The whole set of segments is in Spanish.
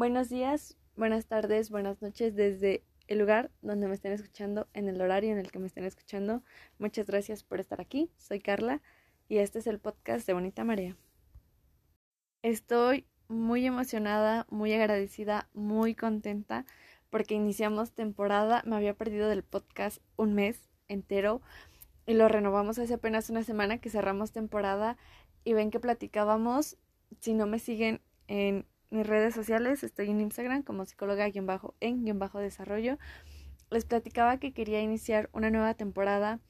Buenos días, buenas tardes, buenas noches desde el lugar donde me estén escuchando, en el horario en el que me estén escuchando. Muchas gracias por estar aquí. Soy Carla y este es el podcast de Bonita Marea. Estoy muy emocionada, muy agradecida, muy contenta porque iniciamos temporada. Me había perdido del podcast un mes entero y lo renovamos hace apenas una semana que cerramos temporada y ven que platicábamos. Si no me siguen en mis redes sociales, estoy en Instagram como psicóloga-en-desarrollo. Les platicaba que quería iniciar una nueva temporada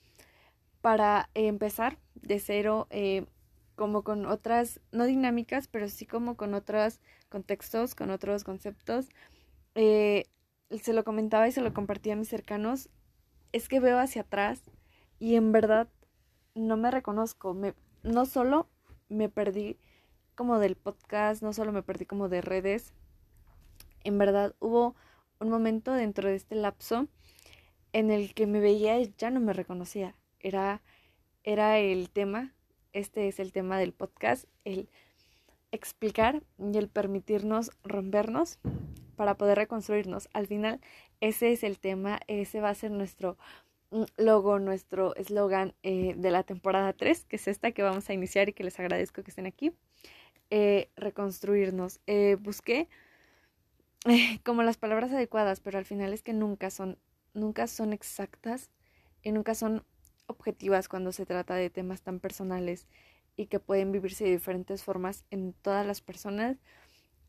para empezar de cero, eh, como con otras, no dinámicas, pero sí como con otros contextos, con otros conceptos. Eh, se lo comentaba y se lo compartía a mis cercanos. Es que veo hacia atrás y en verdad no me reconozco. Me, no solo me perdí como del podcast, no solo me perdí como de redes. En verdad hubo un momento dentro de este lapso en el que me veía y ya no me reconocía. Era, era el tema, este es el tema del podcast, el explicar y el permitirnos rompernos para poder reconstruirnos. Al final, ese es el tema, ese va a ser nuestro mm, logo, nuestro eslogan eh, de la temporada 3, que es esta que vamos a iniciar y que les agradezco que estén aquí. Eh, reconstruirnos. Eh, busqué eh, como las palabras adecuadas, pero al final es que nunca son, nunca son exactas y nunca son objetivas cuando se trata de temas tan personales y que pueden vivirse de diferentes formas en todas las personas.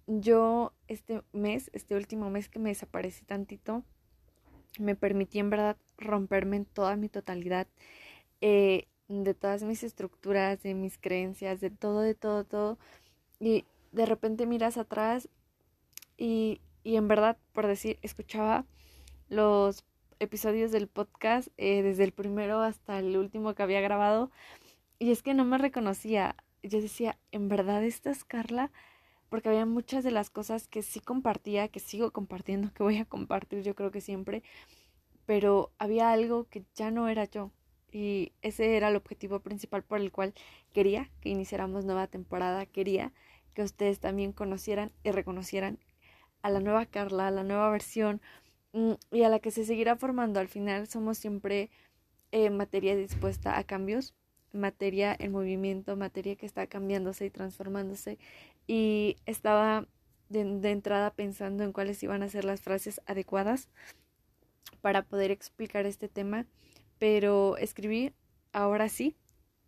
Yo este mes, este último mes que me desaparecí tantito, me permití en verdad romperme en toda mi totalidad, de todas mis estructuras, de mis creencias, de todo, de todo, todo y de repente miras atrás y, y en verdad, por decir, escuchaba los episodios del podcast eh, desde el primero hasta el último que había grabado y es que no me reconocía. Yo decía, ¿en verdad esta es Carla? Porque había muchas de las cosas que sí compartía, que sigo compartiendo, que voy a compartir yo creo que siempre, pero había algo que ya no era yo. Y ese era el objetivo principal por el cual quería que iniciáramos nueva temporada, quería que ustedes también conocieran y reconocieran a la nueva Carla, a la nueva versión mm, y a la que se seguirá formando. Al final somos siempre eh, materia dispuesta a cambios, materia en movimiento, materia que está cambiándose y transformándose. Y estaba de, de entrada pensando en cuáles iban a ser las frases adecuadas para poder explicar este tema, pero escribí ahora sí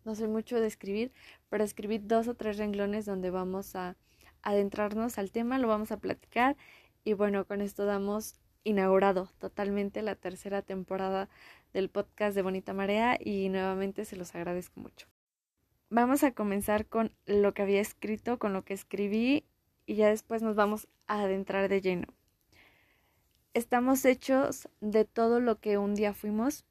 no soy mucho de escribir, pero escribí dos o tres renglones donde vamos a adentrarnos al tema, lo vamos a platicar y bueno, con esto damos inaugurado totalmente la tercera temporada del podcast de Bonita Marea y nuevamente se los agradezco mucho. Vamos a comenzar con lo que había escrito, con lo que escribí y ya después nos vamos a adentrar de lleno. Estamos hechos de todo lo que un día fuimos,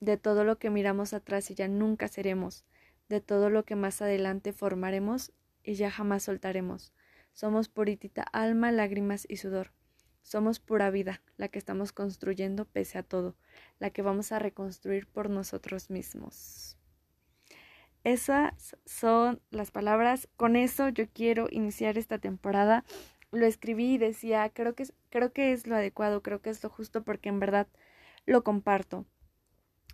de todo lo que miramos atrás y ya nunca seremos, de todo lo que más adelante formaremos y ya jamás soltaremos. Somos puritita alma, lágrimas y sudor. Somos pura vida, la que estamos construyendo pese a todo, la que vamos a reconstruir por nosotros mismos. Esas son las palabras. Con eso yo quiero iniciar esta temporada. Lo escribí y decía, creo que, creo que es lo adecuado, creo que es lo justo porque en verdad lo comparto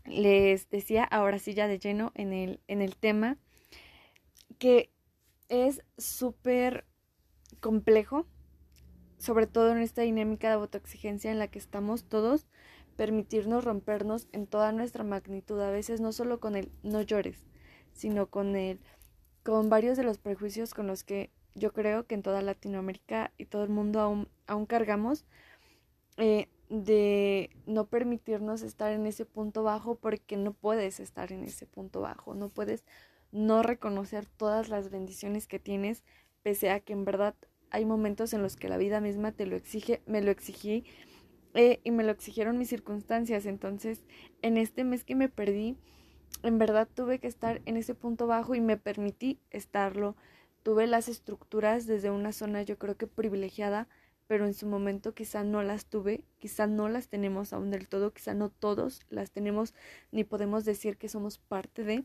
les decía ahora sí ya de lleno en el, en el tema que es súper complejo, sobre todo en esta dinámica de autoexigencia en la que estamos todos, permitirnos rompernos en toda nuestra magnitud, a veces no solo con el no llores, sino con el con varios de los prejuicios con los que yo creo que en toda Latinoamérica y todo el mundo aún, aún cargamos, eh, de no permitirnos estar en ese punto bajo porque no puedes estar en ese punto bajo, no puedes no reconocer todas las bendiciones que tienes, pese a que en verdad hay momentos en los que la vida misma te lo exige, me lo exigí eh, y me lo exigieron mis circunstancias, entonces en este mes que me perdí, en verdad tuve que estar en ese punto bajo y me permití estarlo, tuve las estructuras desde una zona yo creo que privilegiada, pero en su momento quizá no las tuve, quizá no las tenemos aún del todo, quizá no todos las tenemos ni podemos decir que somos parte de,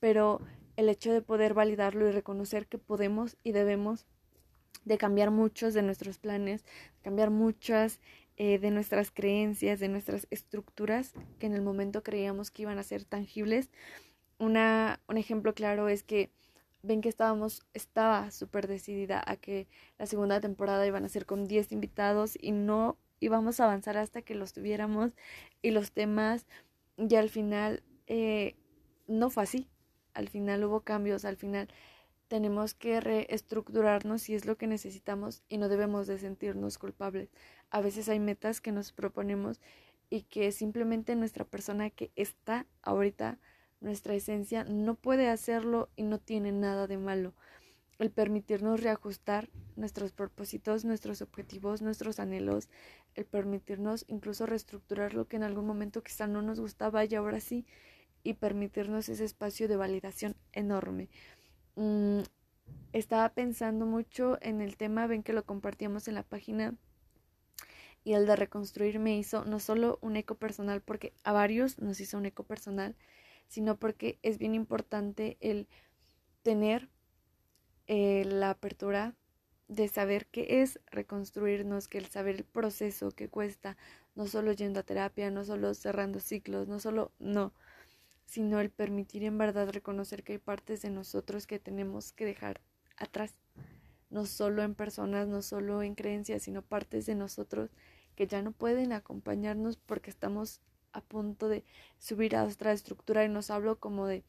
pero el hecho de poder validarlo y reconocer que podemos y debemos de cambiar muchos de nuestros planes, cambiar muchas eh, de nuestras creencias, de nuestras estructuras que en el momento creíamos que iban a ser tangibles. Un ejemplo claro es que ven que estábamos, estaba súper decidida a que la segunda temporada iban a ser con 10 invitados y no íbamos a avanzar hasta que los tuviéramos y los temas ya al final eh, no fue así. Al final hubo cambios, al final tenemos que reestructurarnos si es lo que necesitamos y no debemos de sentirnos culpables. A veces hay metas que nos proponemos y que simplemente nuestra persona que está ahorita, nuestra esencia, no puede hacerlo y no tiene nada de malo. El permitirnos reajustar nuestros propósitos, nuestros objetivos, nuestros anhelos, el permitirnos incluso reestructurar lo que en algún momento quizá no nos gustaba y ahora sí, y permitirnos ese espacio de validación enorme. Mm, estaba pensando mucho en el tema, ven que lo compartíamos en la página y el de reconstruir me hizo no solo un eco personal, porque a varios nos hizo un eco personal, sino porque es bien importante el tener eh, la apertura de saber qué es reconstruirnos, que el saber el proceso que cuesta, no solo yendo a terapia, no solo cerrando ciclos, no solo, no, sino el permitir en verdad reconocer que hay partes de nosotros que tenemos que dejar atrás, no solo en personas, no solo en creencias, sino partes de nosotros que ya no pueden acompañarnos porque estamos a punto de subir a otra estructura y nos hablo como de,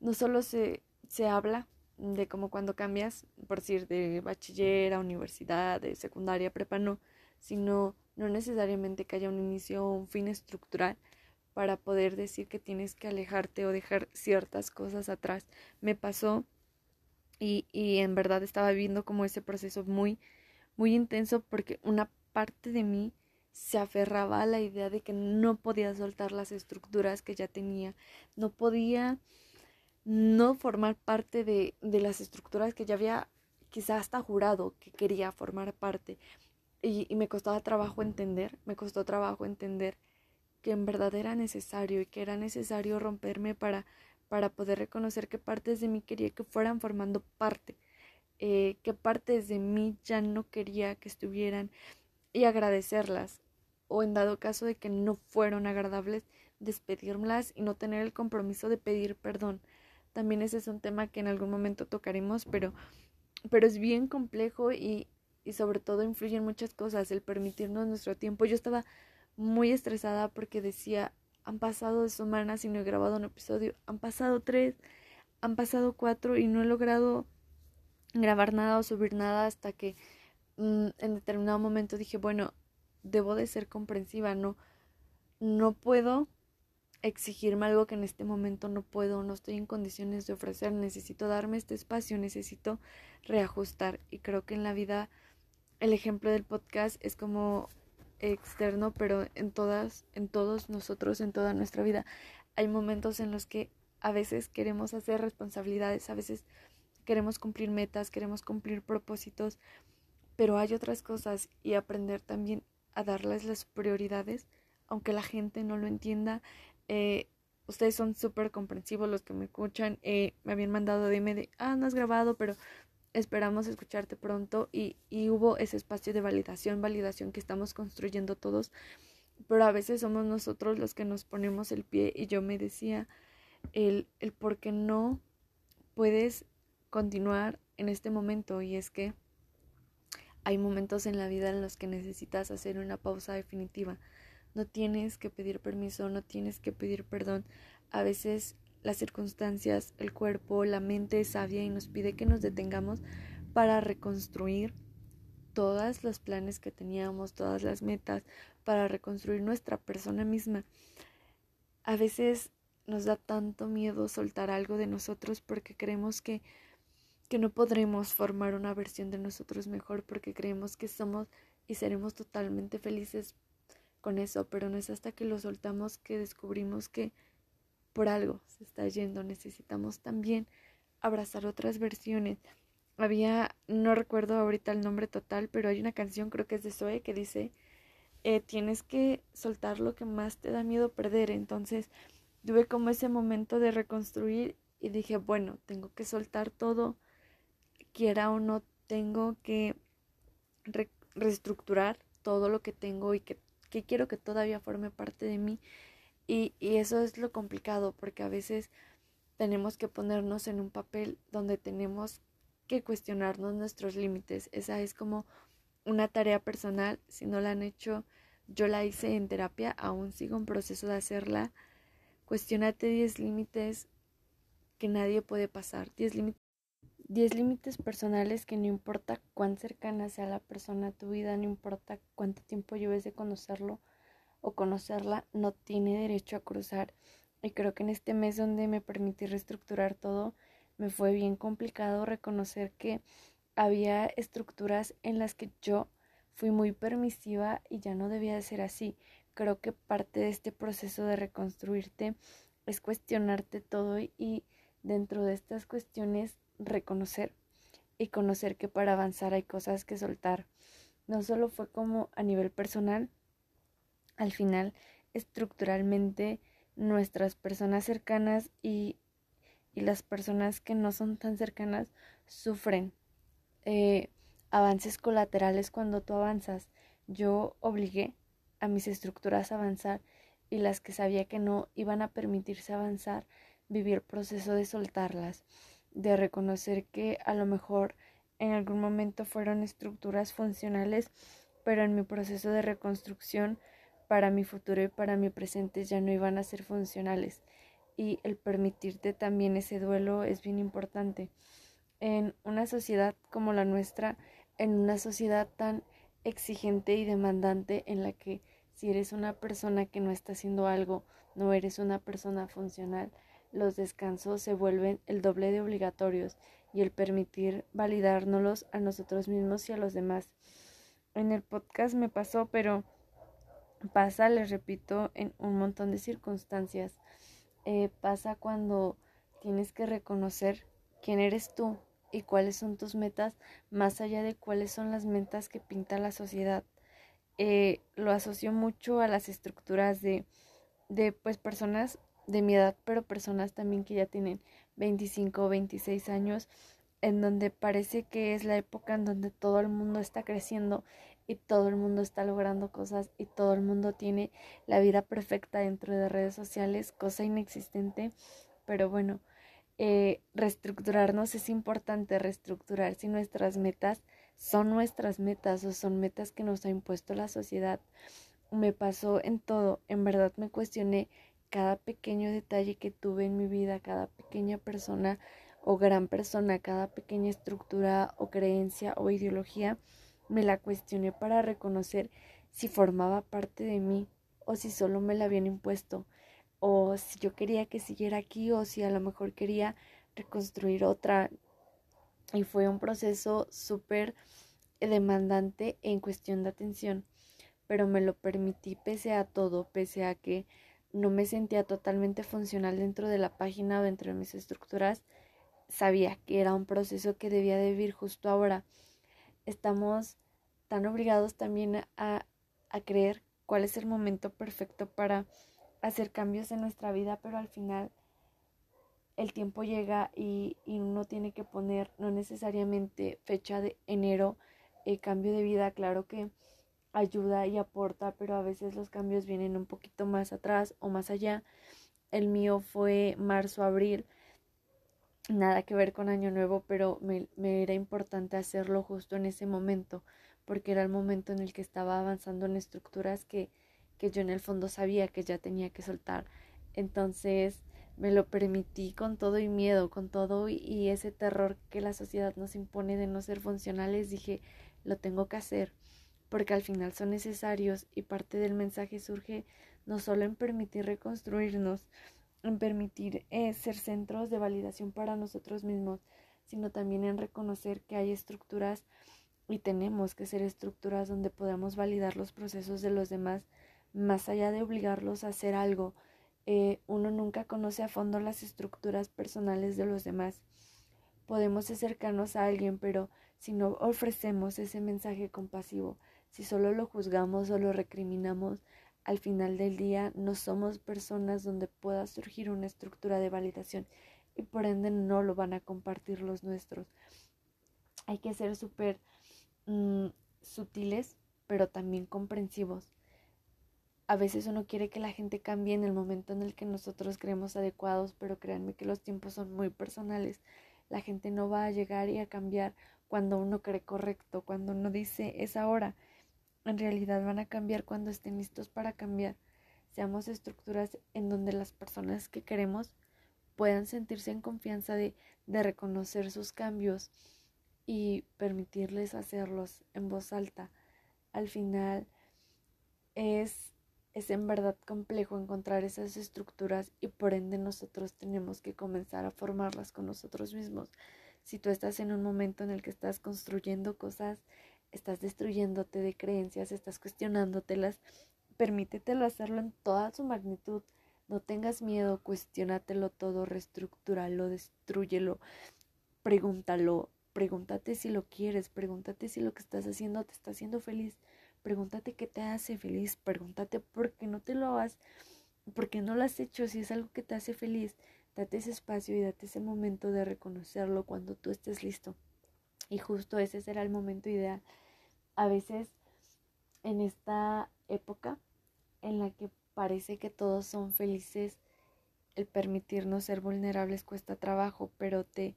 no solo se, se habla de como cuando cambias, por decir, de bachiller a universidad, de secundaria, prepa, no, sino no necesariamente que haya un inicio o un fin estructural, para poder decir que tienes que alejarte o dejar ciertas cosas atrás. Me pasó y, y en verdad estaba viviendo como ese proceso muy, muy intenso porque una parte de mí se aferraba a la idea de que no podía soltar las estructuras que ya tenía, no podía no formar parte de, de las estructuras que ya había quizá hasta jurado que quería formar parte. Y, y me costaba trabajo entender, me costó trabajo entender que en verdad era necesario y que era necesario romperme para, para poder reconocer qué partes de mí quería que fueran formando parte, eh, qué partes de mí ya no quería que estuvieran y agradecerlas o en dado caso de que no fueron agradables, despedirlas y no tener el compromiso de pedir perdón. También ese es un tema que en algún momento tocaremos, pero, pero es bien complejo y, y sobre todo influye en muchas cosas, el permitirnos nuestro tiempo. Yo estaba muy estresada porque decía, han pasado dos semanas y no he grabado un episodio, han pasado tres, han pasado cuatro y no he logrado grabar nada o subir nada hasta que mm, en determinado momento dije, bueno, debo de ser comprensiva, no, no puedo exigirme algo que en este momento no puedo, no estoy en condiciones de ofrecer, necesito darme este espacio, necesito reajustar. Y creo que en la vida el ejemplo del podcast es como externo, pero en todas, en todos nosotros, en toda nuestra vida, hay momentos en los que a veces queremos hacer responsabilidades, a veces queremos cumplir metas, queremos cumplir propósitos, pero hay otras cosas y aprender también a darles las prioridades, aunque la gente no lo entienda. Eh, ustedes son súper comprensivos los que me escuchan. Eh, me habían mandado DM de, ah, no has grabado, pero Esperamos escucharte pronto y, y hubo ese espacio de validación, validación que estamos construyendo todos, pero a veces somos nosotros los que nos ponemos el pie y yo me decía el, el por qué no puedes continuar en este momento y es que hay momentos en la vida en los que necesitas hacer una pausa definitiva. No tienes que pedir permiso, no tienes que pedir perdón. A veces las circunstancias, el cuerpo, la mente es sabia y nos pide que nos detengamos para reconstruir todos los planes que teníamos, todas las metas, para reconstruir nuestra persona misma. A veces nos da tanto miedo soltar algo de nosotros porque creemos que, que no podremos formar una versión de nosotros mejor porque creemos que somos y seremos totalmente felices con eso, pero no es hasta que lo soltamos que descubrimos que por algo se está yendo. Necesitamos también abrazar otras versiones. Había, no recuerdo ahorita el nombre total, pero hay una canción, creo que es de Zoe, que dice, eh, tienes que soltar lo que más te da miedo perder. Entonces tuve como ese momento de reconstruir y dije, bueno, tengo que soltar todo, quiera o no tengo que reestructurar todo lo que tengo y que, quiero que todavía forme parte de mí. Y, eso es lo complicado porque a veces tenemos que ponernos en un papel donde tenemos que cuestionarnos nuestros límites. Esa es como una tarea personal. Si no la han hecho, yo la hice en terapia, aún sigo en proceso de hacerla. Cuestiónate 10 límites que nadie puede pasar. 10 límites 10 límites personales que no importa cuán cercana sea la persona a tu vida, no importa cuánto tiempo lleves de conocerlo o conocerla, no tiene derecho a cruzar. Y creo que en este mes donde me permití reestructurar todo, me fue bien complicado reconocer que había estructuras en las que yo fui muy permisiva y ya no debía de ser así. Creo que parte de este proceso de reconstruirte es cuestionarte todo y dentro de estas cuestiones reconocer y conocer que para avanzar hay cosas que soltar. No solo fue como a nivel personal, al final estructuralmente nuestras personas cercanas y, y las personas que no son tan cercanas sufren eh, avances colaterales cuando tú avanzas. Yo obligué a mis estructuras a avanzar y las que sabía que no iban a permitirse avanzar, viví el proceso de soltarlas de reconocer que a lo mejor en algún momento fueron estructuras funcionales, pero en mi proceso de reconstrucción para mi futuro y para mi presente ya no iban a ser funcionales. Y el permitirte también ese duelo es bien importante. En una sociedad como la nuestra, en una sociedad tan exigente y demandante en la que si eres una persona que no está haciendo algo, no eres una persona funcional, los descansos se vuelven el doble de obligatorios y el permitir validárnoslos a nosotros mismos y a los demás. En el podcast me pasó, pero pasa, les repito, en un montón de circunstancias. Eh, pasa cuando tienes que reconocer quién eres tú y cuáles son tus metas, más allá de cuáles son las metas que pinta la sociedad. Eh, lo asocio mucho a las estructuras de, de pues personas de mi edad, pero personas también que ya tienen 25 o 26 años, en donde parece que es la época en donde todo el mundo está creciendo y todo el mundo está logrando cosas y todo el mundo tiene la vida perfecta dentro de redes sociales, cosa inexistente, pero bueno, eh, reestructurarnos es importante, reestructurar si nuestras metas son nuestras metas o son metas que nos ha impuesto la sociedad. Me pasó en todo, en verdad me cuestioné cada pequeño detalle que tuve en mi vida, cada pequeña persona o gran persona, cada pequeña estructura o creencia o ideología, me la cuestioné para reconocer si formaba parte de mí o si solo me la habían impuesto o si yo quería que siguiera aquí o si a lo mejor quería reconstruir otra. Y fue un proceso súper demandante en cuestión de atención, pero me lo permití pese a todo, pese a que no me sentía totalmente funcional dentro de la página o dentro de mis estructuras, sabía que era un proceso que debía de vivir justo ahora. Estamos tan obligados también a, a creer cuál es el momento perfecto para hacer cambios en nuestra vida, pero al final el tiempo llega y, y uno tiene que poner no necesariamente fecha de enero, eh, cambio de vida, claro que ayuda y aporta, pero a veces los cambios vienen un poquito más atrás o más allá. El mío fue marzo-abril, nada que ver con Año Nuevo, pero me, era importante hacerlo justo en ese momento, porque era el momento en el que estaba avanzando en estructuras que, que yo en el fondo sabía que ya tenía que soltar. Entonces me lo permití con todo y miedo, con todo y ese terror que la sociedad nos impone de no ser funcionales, dije, lo tengo que hacer porque al final son necesarios y parte del mensaje surge no solo en permitir reconstruirnos, en permitir eh, ser centros de validación para nosotros mismos, sino también en reconocer que hay estructuras y tenemos que ser estructuras donde podamos validar los procesos de los demás, más allá de obligarlos a hacer algo. Eh, uno nunca conoce a fondo las estructuras personales de los demás. Podemos acercarnos a alguien, pero si no ofrecemos ese mensaje compasivo, si solo lo juzgamos o lo recriminamos, al final del día no somos personas donde pueda surgir una estructura de validación y por ende no lo van a compartir los nuestros. hay que ser súper mm, sutiles, pero también comprensivos. A veces uno quiere que la gente cambie en el momento en el que nosotros creemos adecuados, pero créanme que los tiempos son muy personales. La gente no va a llegar y a cambiar cuando uno cree correcto, cuando uno dice es ahora. En realidad van a cambiar cuando estén listos para cambiar. Seamos estructuras en donde las personas que queremos puedan sentirse en confianza de, de reconocer sus cambios y permitirles hacerlos en voz alta. Al final es, es en verdad complejo encontrar esas estructuras y por ende nosotros tenemos que comenzar a formarlas con nosotros mismos. Si tú estás en un momento en el que estás construyendo cosas, estás destruyéndote de creencias, estás cuestionándotelas, permítetelo hacerlo en toda su magnitud. No tengas miedo, cuestionatelo todo, reestructúralo, destruyelo, pregúntalo, Pregúntate si lo quieres, pregúntate si lo que estás haciendo te está haciendo feliz, pregúntate qué te hace feliz, pregúntate por qué no te lo has, por qué no lo has hecho si es algo que te hace feliz. Date ese espacio y date ese momento de reconocerlo cuando tú estés listo. Y justo ese será el momento ideal. A veces en esta época en la que parece que todos son felices, el permitirnos ser vulnerables cuesta trabajo, pero te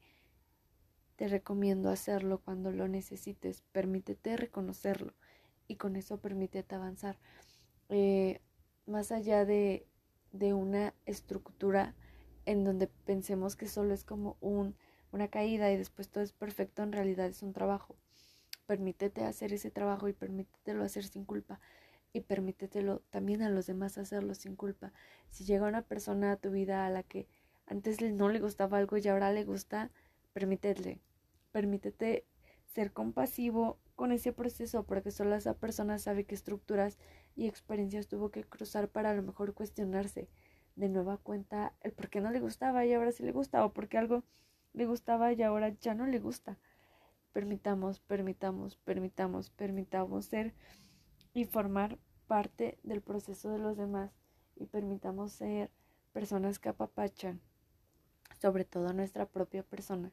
te recomiendo hacerlo cuando lo necesites. Permítete reconocerlo y con eso permítete avanzar. Eh, más allá de, de, una estructura en donde pensemos que solo es como un, una caída y después todo es perfecto, en realidad es un trabajo. Permítete hacer ese trabajo y permítetelo hacer sin culpa y permítetelo también a los demás hacerlo sin culpa. Si llega una persona a tu vida a la que antes no le gustaba algo y ahora le gusta, permítele, Permítete ser compasivo con ese proceso porque solo esa persona sabe qué estructuras y experiencias tuvo que cruzar para a lo mejor cuestionarse de nueva cuenta el por qué no le gustaba y ahora sí le gusta o porque algo le gustaba y ahora ya no le gusta. Permitamos, permitamos, permitamos, permitamos ser y formar parte del proceso de los demás y permitamos ser personas que apapachan, sobre todo nuestra propia persona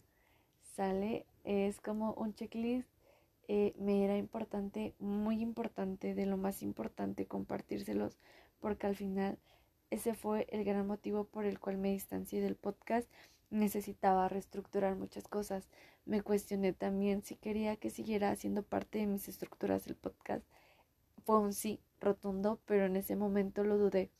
sale es como un checklist. Eh, me era importante, muy importante, de lo más importante compartírselos, porque al final ese fue el gran motivo por el cual me distancié del podcast. Necesitaba reestructurar muchas cosas. Me cuestioné también si quería que siguiera siendo parte de mis estructuras del podcast. Fue un sí rotundo, pero en ese momento lo dudé.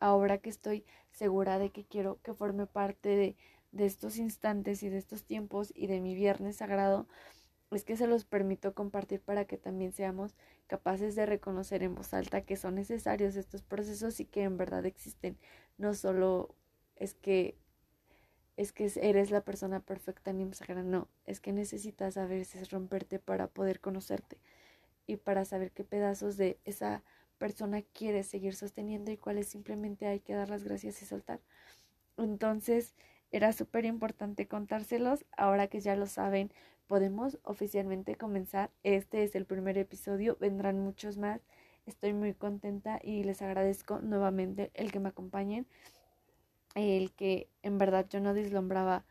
Ahora que estoy segura de que quiero que forme parte de de estos instantes y de estos tiempos y de mi viernes sagrado es que se los permito compartir para que también seamos capaces de reconocer en voz alta que son necesarios estos procesos y que en verdad existen. No solo es que es que eres la persona perfecta en Instagram, no, es que necesitas a veces romperte para poder conocerte y para saber qué pedazos de esa persona quieres seguir sosteniendo y cuáles simplemente hay que dar las gracias y soltar. Entonces, era súper importante contárselos. Ahora que ya lo saben, podemos oficialmente comenzar. Este es el primer episodio, vendrán muchos más. Estoy muy contenta y les agradezco nuevamente el que me acompañen. El que en verdad yo no deslumbraba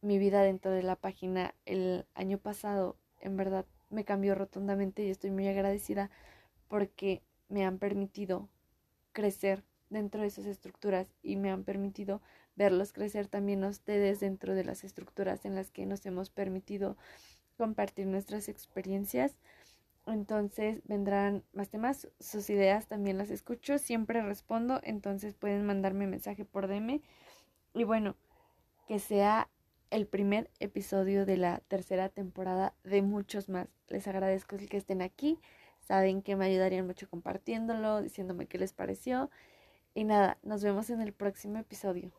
mi vida dentro de la página el año pasado. En verdad me cambió rotundamente y estoy muy agradecida porque me han permitido crecer dentro de esas estructuras y me han permitido verlos crecer también ustedes dentro de las estructuras en las que nos hemos permitido compartir nuestras experiencias. Entonces vendrán más temas, sus ideas también las escucho, siempre respondo, entonces pueden mandarme mensaje por DM. Y bueno, que sea el primer episodio de la tercera temporada de muchos más. Les agradezco el que estén aquí, saben que me ayudarían mucho compartiéndolo, diciéndome qué les pareció. Y nada, nos vemos en el próximo episodio.